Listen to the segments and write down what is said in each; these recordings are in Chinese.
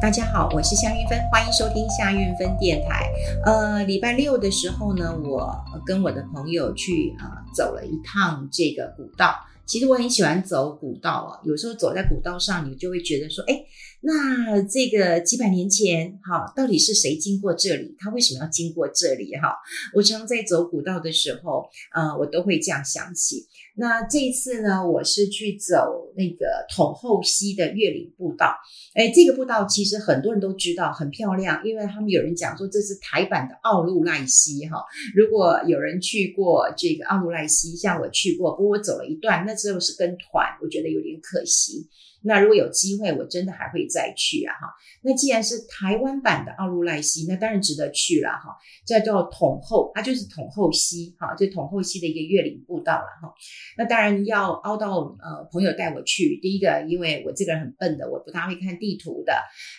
大家好，我是夏运芬，欢迎收听夏运芬电台。呃，礼拜六的时候呢，我跟我的朋友去、呃、走了一趟这个古道。其实我很喜欢走古道啊，有时候走在古道上，你就会觉得说，哎，那这个几百年前，哈，到底是谁经过这里？他为什么要经过这里？哈，我常在走古道的时候，呃，我都会这样想起。那这一次呢，我是去走那个统后溪的越岭步道。诶，这个步道其实很多人都知道，很漂亮，因为他们有人讲说这是台版的奥入濑溪哈。如果有人去过这个奥入濑溪，像我去过，不过我走了一段，那时候是跟团，我觉得有点可惜。那如果有机会，我真的还会再去啊哈。那既然是台湾版的奥路赖溪，那当然值得去了哈。这叫统后，它就是统后溪哈，就统后溪的一个越岭步道了哈。那当然要凹到呃朋友带我去。第一个，因为我这个人很笨的，我不大会看地图的。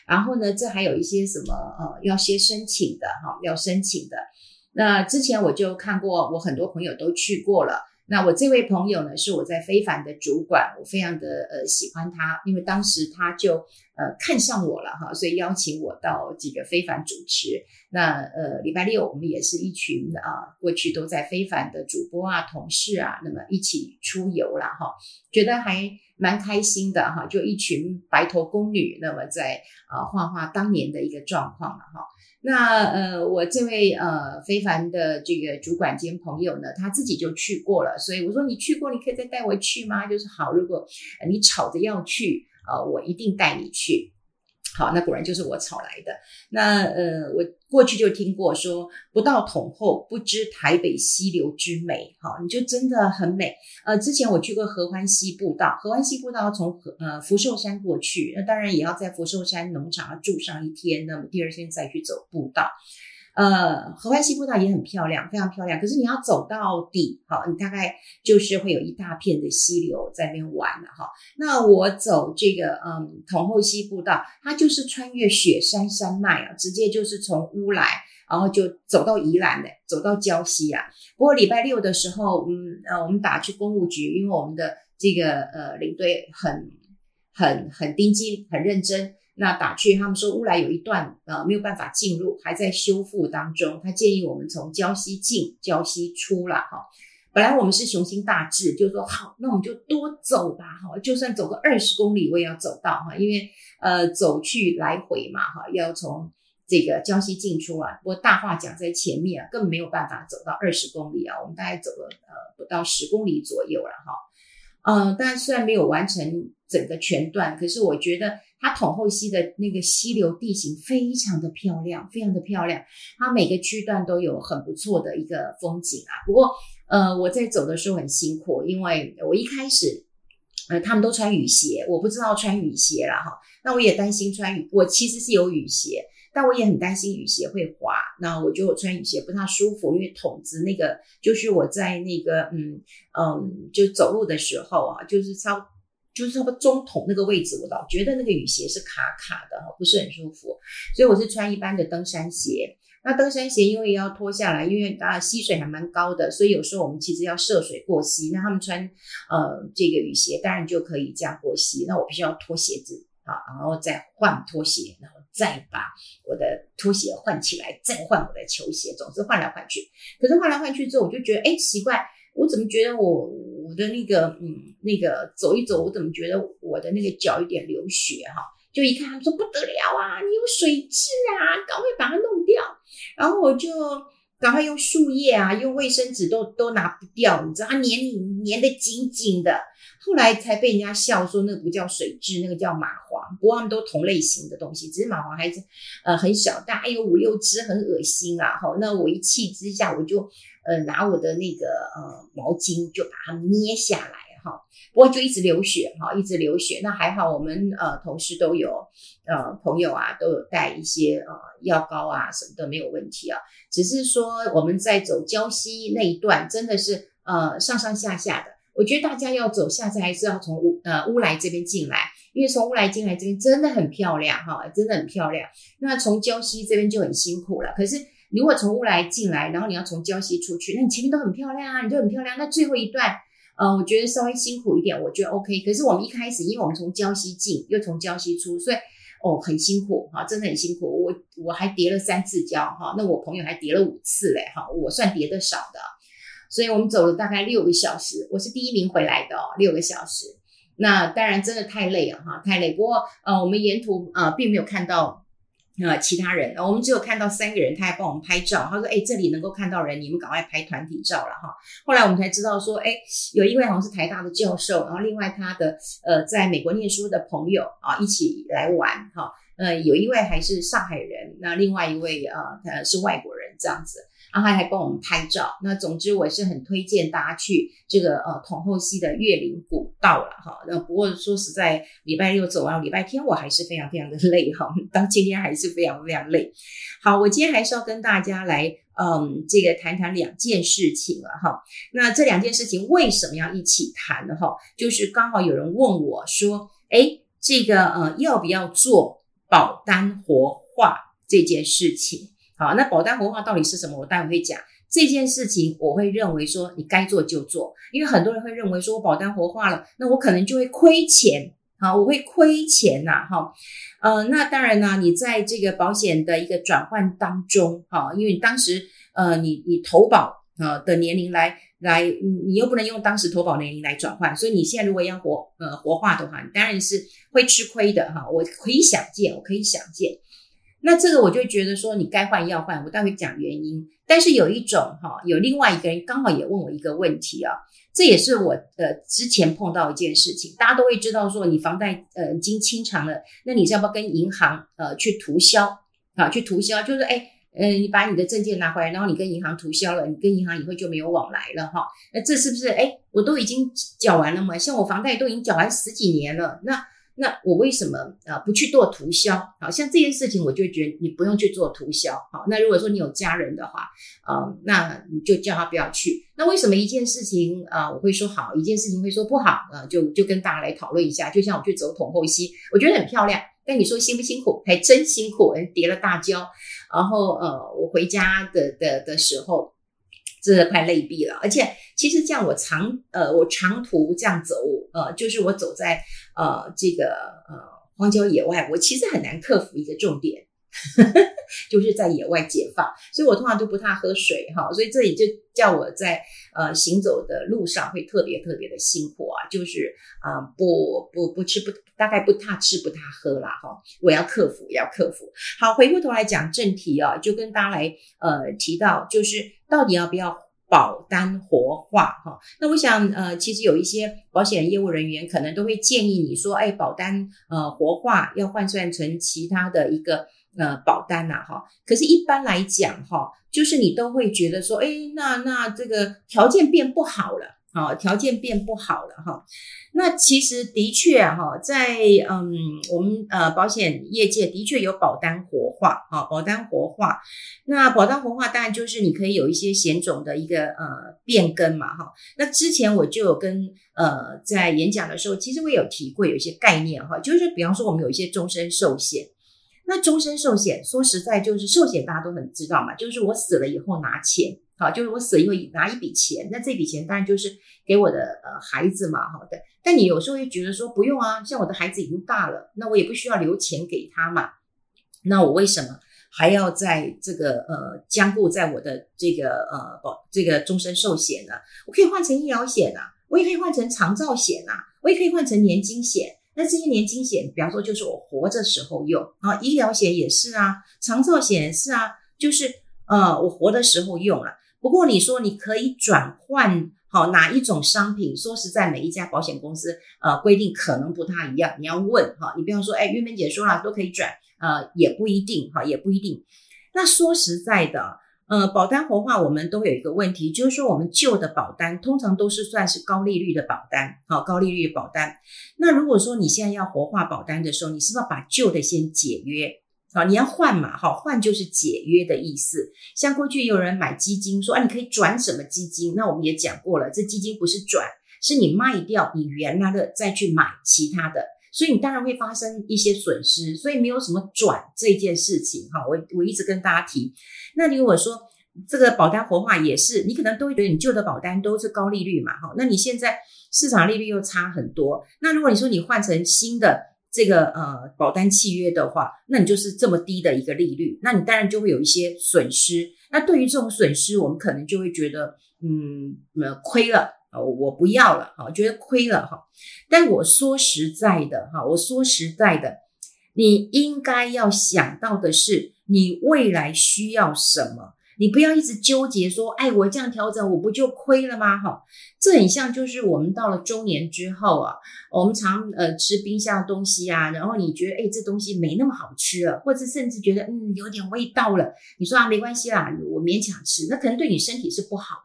然后呢，这还有一些什么呃要先申请的哈，要申请的。那之前我就看过，我很多朋友都去过了。那我这位朋友呢，是我在非凡的主管，我非常的呃喜欢他，因为当时他就呃看上我了哈，所以邀请我到这个非凡主持。那呃礼拜六我们也是一群啊，过去都在非凡的主播啊、同事啊，那么一起出游了哈，觉得还蛮开心的哈，就一群白头宫女，那么在啊画画当年的一个状况了哈。那呃，我这位呃非凡的这个主管兼朋友呢，他自己就去过了，所以我说你去过，你可以再带我去吗？就是好，如果你吵着要去，呃，我一定带你去。好，那果然就是我炒来的。那呃，我过去就听过说，不到桶后不知台北溪流之美。好，你就真的很美。呃，之前我去过合欢溪步道，合欢溪步道从呃福寿山过去，那当然也要在福寿山农场住上一天，那么第二天再去走步道。呃，合欢溪步道也很漂亮，非常漂亮。可是你要走到底，好，你大概就是会有一大片的溪流在那边玩了哈。那我走这个嗯统后溪步道，它就是穿越雪山山脉啊，直接就是从乌来，然后就走到宜兰的，走到礁溪啊。不过礼拜六的时候，嗯呃，我们打去公务局，因为我们的这个呃领队很很很盯紧，很认真。那打去，他们说乌来有一段呃没有办法进入，还在修复当中。他建议我们从礁溪进，礁溪出了哈。本来我们是雄心大志，就说好，那我们就多走吧哈，就算走个二十公里我也要走到哈，因为呃走去来回嘛哈，要从这个礁溪进出啊。不过大话讲在前面啊，更没有办法走到二十公里啊，我们大概走了呃不到十公里左右了哈。嗯，但虽然没有完成整个全段，可是我觉得它统后溪的那个溪流地形非常的漂亮，非常的漂亮。它每个区段都有很不错的一个风景啊。不过，呃，我在走的时候很辛苦，因为我一开始，呃，他们都穿雨鞋，我不知道穿雨鞋了哈。那我也担心穿雨，我其实是有雨鞋。但我也很担心雨鞋会滑，那我就穿雨鞋不太舒服，因为筒子那个就是我在那个嗯嗯就走路的时候啊，就是差就是差不多中筒那个位置，我老觉得那个雨鞋是卡卡的哈，不是很舒服，所以我是穿一般的登山鞋。那登山鞋因为要脱下来，因为啊溪水还蛮高的，所以有时候我们其实要涉水过溪。那他们穿呃这个雨鞋，当然就可以这样过溪。那我必须要脱鞋子啊，然后再换拖鞋，然后。再把我的拖鞋换起来，再换我的球鞋，总是换来换去。可是换来换去之后，我就觉得，哎，奇怪，我怎么觉得我我的那个，嗯，那个走一走，我怎么觉得我的那个脚有点流血哈？就一看，他们说不得了啊，你有水蛭啊，赶快把它弄掉。然后我就赶快用树叶啊，用卫生纸都都拿不掉，你知道，它粘你粘得紧紧的。后来才被人家笑说，那个不叫水蛭，那个叫蚂蟥。不过他们都同类型的东西，只是蚂蟥还是呃很小，大概有五六只，很恶心啊。好，那我一气之下，我就呃拿我的那个呃毛巾就把它捏下来哈。不过就一直流血哈，一直流血。那还好，我们呃同事都有呃朋友啊都有带一些呃药膏啊什么的，没有问题啊。只是说我们在走胶西那一段，真的是呃上上下下的。我觉得大家要走下次还是要从乌呃乌来这边进来，因为从乌来进来这边真的很漂亮哈，真的很漂亮。那从胶西这边就很辛苦了。可是如果从乌来进来，然后你要从礁溪出去，那你前面都很漂亮啊，你就很漂亮。那最后一段，呃，我觉得稍微辛苦一点，我觉得 OK。可是我们一开始，因为我们从礁溪进，又从礁溪出，所以哦，很辛苦哈，真的很辛苦。我我还叠了三次礁哈，那我朋友还叠了五次嘞哈，我算叠的少的。所以我们走了大概六个小时，我是第一名回来的哦，六个小时。那当然真的太累了哈，太累。不过呃，我们沿途呃并没有看到。呃，其他人，我们只有看到三个人，他还帮我们拍照。他说：“哎，这里能够看到人，你们赶快拍团体照了哈。”后来我们才知道说，哎，有一位好像是台大的教授，然后另外他的呃在美国念书的朋友啊一起来玩哈。呃，有一位还是上海人，那另外一位啊他是外国人这样子。然后还帮我们拍照。那总之我是很推荐大家去这个呃统后溪的月岭古道了哈。那不过说实在，礼拜六走完，礼拜天我还是非常非常的累哈。到今天还是非常非常累。好，我今天还是要跟大家来嗯这个谈谈两件事情了哈。那这两件事情为什么要一起谈呢哈？就是刚好有人问我说，诶，这个呃要不要做保单活化这件事情？好，那保单活化到底是什么？我待会会讲这件事情。我会认为说，你该做就做，因为很多人会认为说，我保单活化了，那我可能就会亏钱。好，我会亏钱呐。哈，呃，那当然呢，你在这个保险的一个转换当中，哈，因为你当时呃，你你投保呃的年龄来来，你又不能用当时投保年龄来转换，所以你现在如果要活呃活化的话，你当然是会吃亏的哈。我可以想见，我可以想见。那这个我就觉得说，你该换要换，我待会讲原因。但是有一种哈，有另外一个人刚好也问我一个问题啊，这也是我呃之前碰到一件事情。大家都会知道说，你房贷呃已经清偿了，那你是要不要跟银行呃去涂销啊？去涂销就是哎，嗯，你把你的证件拿回来，然后你跟银行涂销了，你跟银行以后就没有往来了哈。那这是不是哎，我都已经缴完了嘛？像我房贷都已经缴完十几年了，那。那我为什么啊不去做涂销？好像这件事情，我就觉得你不用去做涂销。好，那如果说你有家人的话，啊，那你就叫他不要去。那为什么一件事情啊，我会说好，一件事情会说不好啊？就就跟大家来讨论一下。就像我去走统后溪，我觉得很漂亮，但你说辛不辛苦？还真辛苦，跌了大跤。然后呃，我回家的的的时候。真的快累毙了，而且其实这样我长呃我长途这样走呃就是我走在呃这个呃荒郊野外，我其实很难克服一个重点。就是在野外解放，所以我通常都不太喝水哈，所以这里就叫我在呃行走的路上会特别特别的辛苦啊，就是啊、不不不吃不大概不太吃不太喝啦哈，我要克服要克服。好，回过头来讲正题啊，就跟大家来呃提到，就是到底要不要保单活化哈？那我想呃其实有一些保险业务人员可能都会建议你说，哎，保单呃活化要换算成其他的一个。呃，保单呐，哈，可是，一般来讲，哈，就是你都会觉得说，哎，那那这个条件变不好了，啊，条件变不好了，哈。那其实的确，哈，在嗯，我们呃保险业界的确有保单活化，啊，保单活化。那保单活化当然就是你可以有一些险种的一个呃变更嘛，哈。那之前我就有跟呃在演讲的时候，其实我有提过有一些概念，哈，就是比方说我们有一些终身寿险。那终身寿险，说实在就是寿险，大家都很知道嘛，就是我死了以后拿钱，好，就是我死了以后拿一笔钱，那这笔钱当然就是给我的呃孩子嘛，好的。但你有时候会觉得说不用啊，像我的孩子已经大了，那我也不需要留钱给他嘛，那我为什么还要在这个呃僵固在我的这个呃保这个终身寿险呢？我可以换成医疗险啊，我也可以换成长照险啊，我也可以换成年金险。那这些年金险，比方说就是我活着时候用啊，医疗险也是啊，长照险也是啊，就是呃我活的时候用了。不过你说你可以转换好哪一种商品？说实在，每一家保险公司呃规定可能不太一样，你要问哈。你比方说，哎，玉芬姐说了都可以转，呃也不一定哈，也不一定。那说实在的。呃，保单活化，我们都有一个问题，就是说我们旧的保单通常都是算是高利率的保单，好，高利率的保单。那如果说你现在要活化保单的时候，你是不是要把旧的先解约？好，你要换嘛，好，换就是解约的意思。像过去有人买基金，说啊，你可以转什么基金？那我们也讲过了，这基金不是转，是你卖掉你原来的再去买其他的。所以你当然会发生一些损失，所以没有什么转这件事情哈。我我一直跟大家提，那你如果说这个保单活化也是，你可能都会觉得你旧的保单都是高利率嘛哈。那你现在市场利率又差很多，那如果你说你换成新的这个呃保单契约的话，那你就是这么低的一个利率，那你当然就会有一些损失。那对于这种损失，我们可能就会觉得，嗯，亏了啊，我不要了哈，觉得亏了哈。但我说实在的哈，我说实在的，你应该要想到的是，你未来需要什么。你不要一直纠结说，哎，我这样调整，我不就亏了吗？哈，这很像就是我们到了中年之后啊，我们常呃吃冰箱的东西啊，然后你觉得哎这东西没那么好吃了，或者甚至觉得嗯有点味道了，你说啊没关系啦，我勉强吃，那可能对你身体是不好。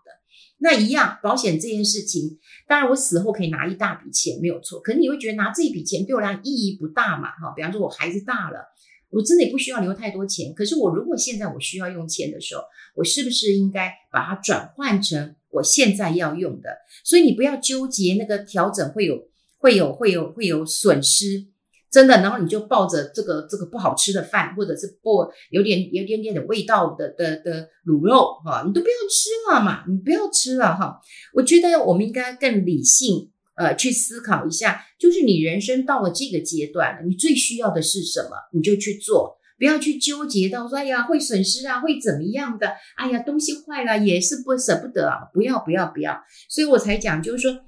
那一样保险这件事情，当然我死后可以拿一大笔钱没有错，可是你会觉得拿这一笔钱对我来讲意义不大嘛？哈，比方说我孩子大了。我真的也不需要留太多钱，可是我如果现在我需要用钱的时候，我是不是应该把它转换成我现在要用的？所以你不要纠结那个调整会有会有会有会有损失，真的，然后你就抱着这个这个不好吃的饭，或者是不有点有点点的味道的的的卤肉哈，你都不要吃了嘛，你不要吃了哈。我觉得我们应该更理性。呃，去思考一下，就是你人生到了这个阶段，你最需要的是什么，你就去做，不要去纠结到说，哎呀，会损失啊，会怎么样的？哎呀，东西坏了也是不舍不得啊，不要不要不要，所以我才讲，就是说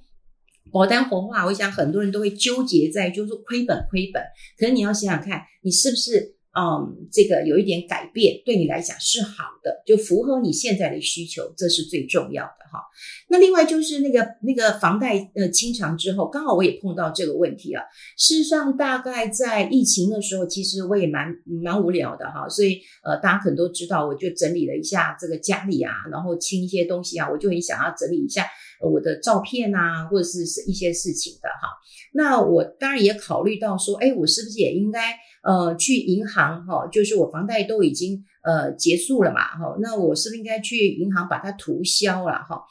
保单活化，我想很多人都会纠结在，就是说亏本亏本，可是你要想想看，你是不是？嗯，这个有一点改变，对你来讲是好的，就符合你现在的需求，这是最重要的哈。那另外就是那个那个房贷呃清偿之后，刚好我也碰到这个问题啊。事实上，大概在疫情的时候，其实我也蛮蛮无聊的哈，所以呃大家可能都知道，我就整理了一下这个家里啊，然后清一些东西啊，我就很想要整理一下我的照片啊，或者是是一些事情的哈。那我当然也考虑到说，哎，我是不是也应该呃去银行哈，就是我房贷都已经呃结束了嘛哈，那我是不是应该去银行把它涂销了哈？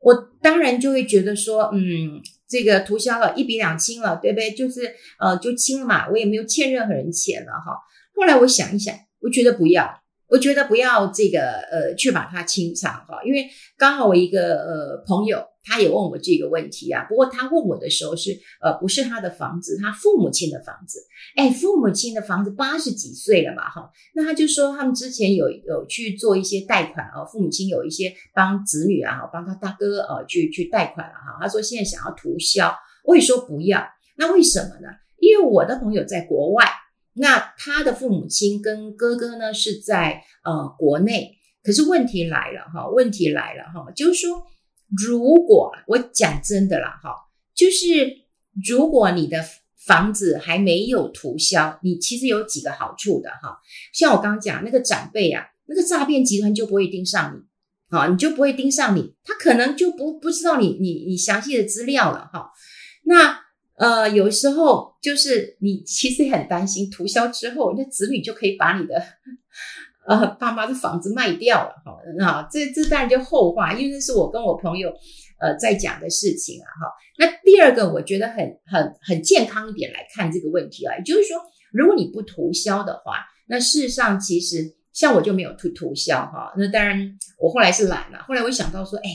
我当然就会觉得说，嗯，这个涂销了一笔两清了，对不对？就是呃就清了嘛，我也没有欠任何人钱了哈。后来我想一想，我觉得不要。我觉得不要这个呃去把它清偿哈，因为刚好我一个呃朋友他也问我这个问题啊，不过他问我的时候是呃不是他的房子，他父母亲的房子，哎，父母亲的房子八十几岁了嘛哈，那他就说他们之前有有去做一些贷款啊，父母亲有一些帮子女啊，帮他大哥呃去去贷款了哈，他说现在想要涂销，我也说不要，那为什么呢？因为我的朋友在国外。那他的父母亲跟哥哥呢是在呃国内，可是问题来了哈，问题来了哈，就是说，如果我讲真的啦哈，就是如果你的房子还没有涂销，你其实有几个好处的哈，像我刚刚讲那个长辈啊，那个诈骗集团就不会盯上你，好，你就不会盯上你，他可能就不不知道你你你详细的资料了哈，那。呃，有时候就是你其实很担心，涂销之后，那子女就可以把你的呃爸妈的房子卖掉了，哈，那这这当然就后话，因为这是我跟我朋友呃在讲的事情啊，哈。那第二个，我觉得很很很健康一点来看这个问题啊，也就是说，如果你不涂销的话，那事实上其实像我就没有涂涂销哈，那当然我后来是懒了，后来我想到说，哎，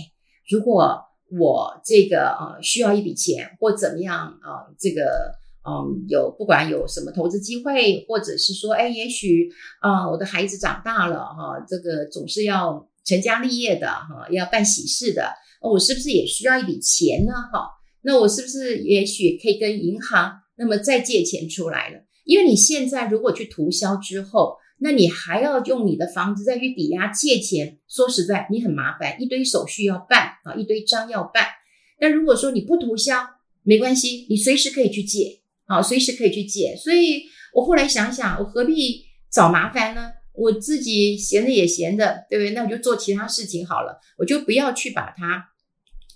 如果我这个呃需要一笔钱或怎么样啊？这个嗯有不管有什么投资机会，或者是说哎，也许啊我的孩子长大了哈，这个总是要成家立业的哈，要办喜事的，我是不是也需要一笔钱呢？哈，那我是不是也许可以跟银行那么再借钱出来了？因为你现在如果去涂销之后。那你还要用你的房子再去抵押借钱，说实在，你很麻烦，一堆手续要办啊，一堆章要办。但如果说你不涂销，没关系，你随时可以去借，啊，随时可以去借。所以我后来想想，我何必找麻烦呢？我自己闲着也闲着，对不对？那我就做其他事情好了，我就不要去把它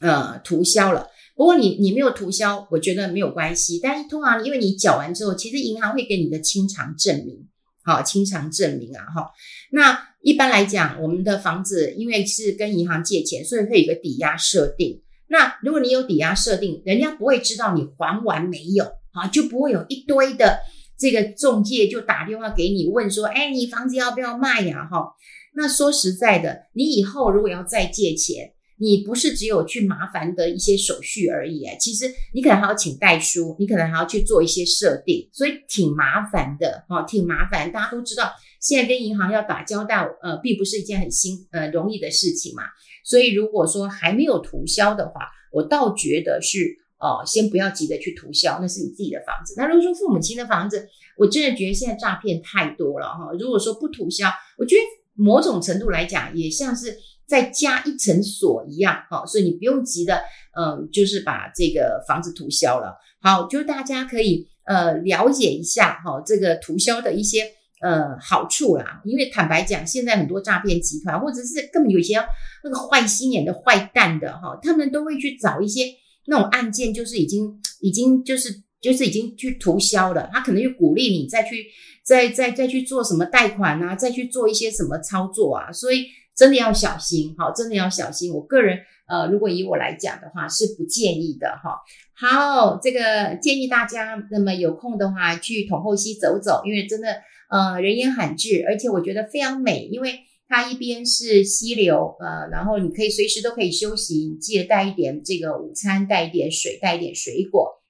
呃涂销了。不过你你没有涂销，我觉得没有关系。但是通常因为你缴完之后，其实银行会给你的清偿证明。好，清偿证明啊，哈。那一般来讲，我们的房子因为是跟银行借钱，所以会有一个抵押设定。那如果你有抵押设定，人家不会知道你还完没有啊，就不会有一堆的这个中介就打电话给你问说，哎，你房子要不要卖呀？哈。那说实在的，你以后如果要再借钱，你不是只有去麻烦的一些手续而已，其实你可能还要请代书，你可能还要去做一些设定，所以挺麻烦的哦，挺麻烦。大家都知道，现在跟银行要打交道，呃，并不是一件很新呃容易的事情嘛。所以如果说还没有涂销的话，我倒觉得是哦，先不要急着去涂销，那是你自己的房子。那如果说父母亲的房子，我真的觉得现在诈骗太多了哈。如果说不涂销，我觉得某种程度来讲，也像是。再加一层锁一样，好，所以你不用急的，嗯，就是把这个房子涂销了。好，就是大家可以呃了解一下哈，这个涂销的一些呃好处啦。因为坦白讲，现在很多诈骗集团或者是根本有些那个坏心眼的坏蛋的哈，他们都会去找一些那种案件，就是已经已经就是就是已经去涂销了，他可能就鼓励你再去再再再去做什么贷款啊，再去做一些什么操作啊，所以。真的要小心，哈，真的要小心。我个人，呃，如果以我来讲的话，是不建议的，哈。好，这个建议大家，那么有空的话去统后溪走走，因为真的，呃，人烟罕至，而且我觉得非常美，因为它一边是溪流，呃，然后你可以随时都可以休息，你记得带一点这个午餐，带一点水，带一点水果，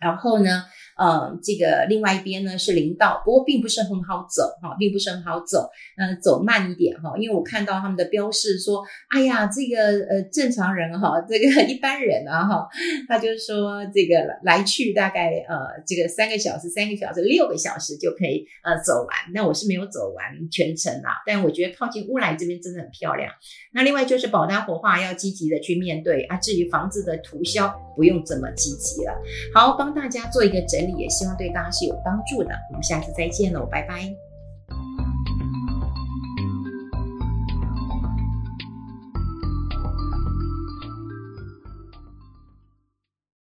然后呢。呃，这个另外一边呢是林道，不过并不是很好走哈，并不是很好走，呃，走慢一点哈，因为我看到他们的标示说，哎呀，这个呃正常人哈，这个一般人啊哈，他就说这个来去大概呃这个三个小时、三个小时、六个小时就可以呃走完，那我是没有走完全程啊，但我觉得靠近乌来这边真的很漂亮。那另外就是保单活化要积极的去面对啊，至于房子的涂销不用这么积极了。好，帮大家做一个整整理。也希望对大家是有帮助的。我们下次再见喽，拜拜。